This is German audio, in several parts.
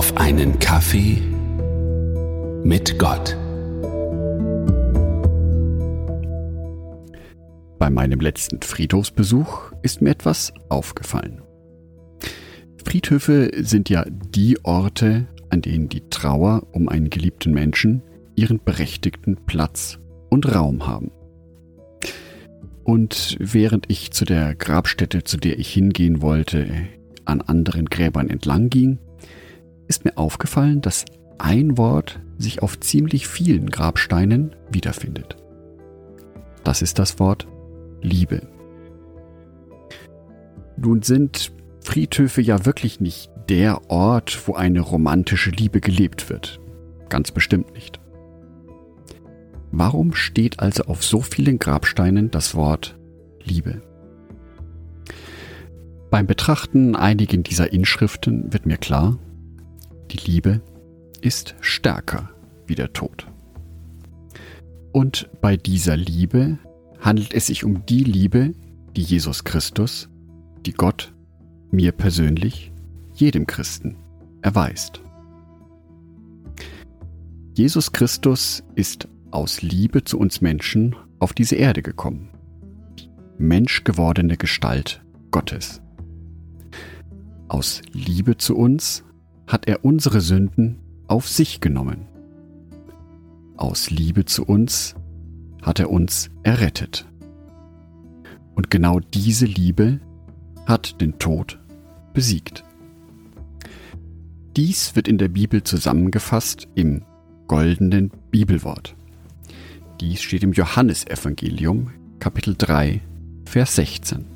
auf einen Kaffee mit Gott. Bei meinem letzten Friedhofsbesuch ist mir etwas aufgefallen. Friedhöfe sind ja die Orte, an denen die Trauer um einen geliebten Menschen ihren berechtigten Platz und Raum haben. Und während ich zu der Grabstätte, zu der ich hingehen wollte, an anderen Gräbern entlang ging, ist mir aufgefallen, dass ein Wort sich auf ziemlich vielen Grabsteinen wiederfindet. Das ist das Wort Liebe. Nun sind Friedhöfe ja wirklich nicht der Ort, wo eine romantische Liebe gelebt wird. Ganz bestimmt nicht. Warum steht also auf so vielen Grabsteinen das Wort Liebe? Beim Betrachten einigen dieser Inschriften wird mir klar, die Liebe ist stärker wie der Tod. Und bei dieser Liebe handelt es sich um die Liebe, die Jesus Christus, die Gott, mir persönlich, jedem Christen erweist. Jesus Christus ist aus Liebe zu uns Menschen auf diese Erde gekommen. Die menschgewordene Gestalt Gottes. Aus Liebe zu uns hat er unsere Sünden auf sich genommen. Aus Liebe zu uns hat er uns errettet. Und genau diese Liebe hat den Tod besiegt. Dies wird in der Bibel zusammengefasst im goldenen Bibelwort. Dies steht im Johannesevangelium, Kapitel 3, Vers 16.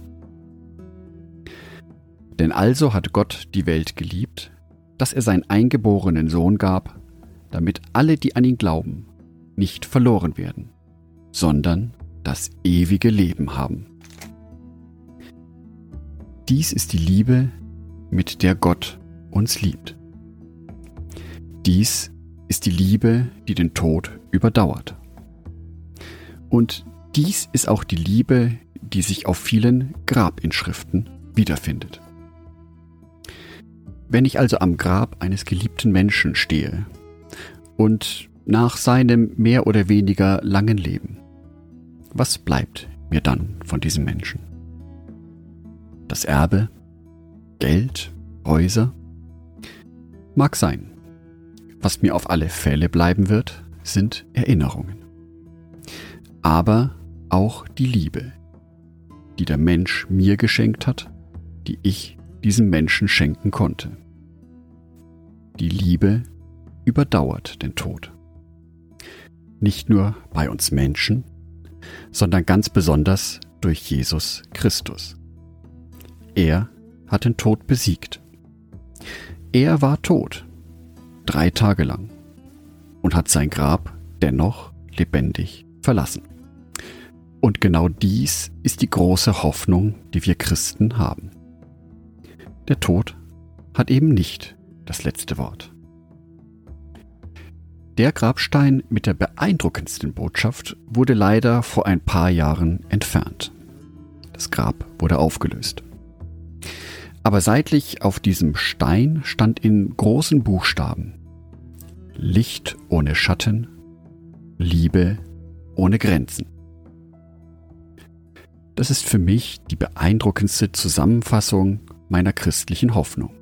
Denn also hat Gott die Welt geliebt, dass er seinen eingeborenen Sohn gab, damit alle, die an ihn glauben, nicht verloren werden, sondern das ewige Leben haben. Dies ist die Liebe, mit der Gott uns liebt. Dies ist die Liebe, die den Tod überdauert. Und dies ist auch die Liebe, die sich auf vielen Grabinschriften wiederfindet. Wenn ich also am Grab eines geliebten Menschen stehe und nach seinem mehr oder weniger langen Leben, was bleibt mir dann von diesem Menschen? Das Erbe? Geld? Häuser? Mag sein. Was mir auf alle Fälle bleiben wird, sind Erinnerungen. Aber auch die Liebe, die der Mensch mir geschenkt hat, die ich diesem Menschen schenken konnte. Die Liebe überdauert den Tod. Nicht nur bei uns Menschen, sondern ganz besonders durch Jesus Christus. Er hat den Tod besiegt. Er war tot, drei Tage lang, und hat sein Grab dennoch lebendig verlassen. Und genau dies ist die große Hoffnung, die wir Christen haben. Der Tod hat eben nicht das letzte Wort. Der Grabstein mit der beeindruckendsten Botschaft wurde leider vor ein paar Jahren entfernt. Das Grab wurde aufgelöst. Aber seitlich auf diesem Stein stand in großen Buchstaben Licht ohne Schatten, Liebe ohne Grenzen. Das ist für mich die beeindruckendste Zusammenfassung meiner christlichen Hoffnung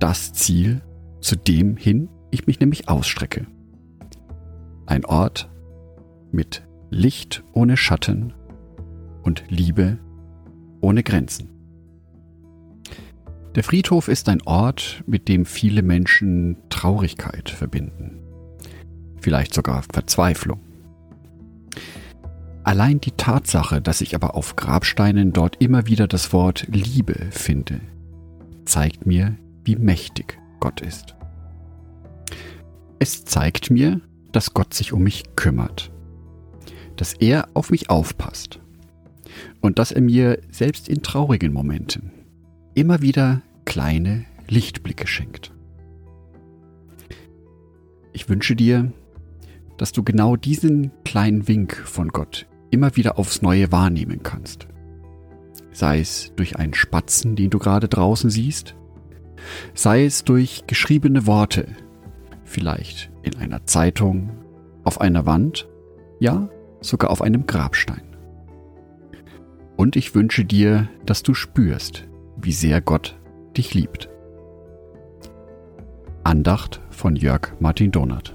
das Ziel, zu dem hin ich mich nämlich ausstrecke. Ein Ort mit Licht ohne Schatten und Liebe ohne Grenzen. Der Friedhof ist ein Ort, mit dem viele Menschen Traurigkeit verbinden, vielleicht sogar Verzweiflung. Allein die Tatsache, dass ich aber auf Grabsteinen dort immer wieder das Wort Liebe finde, zeigt mir wie mächtig Gott ist. Es zeigt mir, dass Gott sich um mich kümmert, dass er auf mich aufpasst und dass er mir selbst in traurigen Momenten immer wieder kleine Lichtblicke schenkt. Ich wünsche dir, dass du genau diesen kleinen Wink von Gott immer wieder aufs Neue wahrnehmen kannst. Sei es durch einen Spatzen, den du gerade draußen siehst, sei es durch geschriebene Worte, vielleicht in einer Zeitung, auf einer Wand, ja sogar auf einem Grabstein. Und ich wünsche dir, dass du spürst, wie sehr Gott dich liebt. Andacht von Jörg Martin Donat.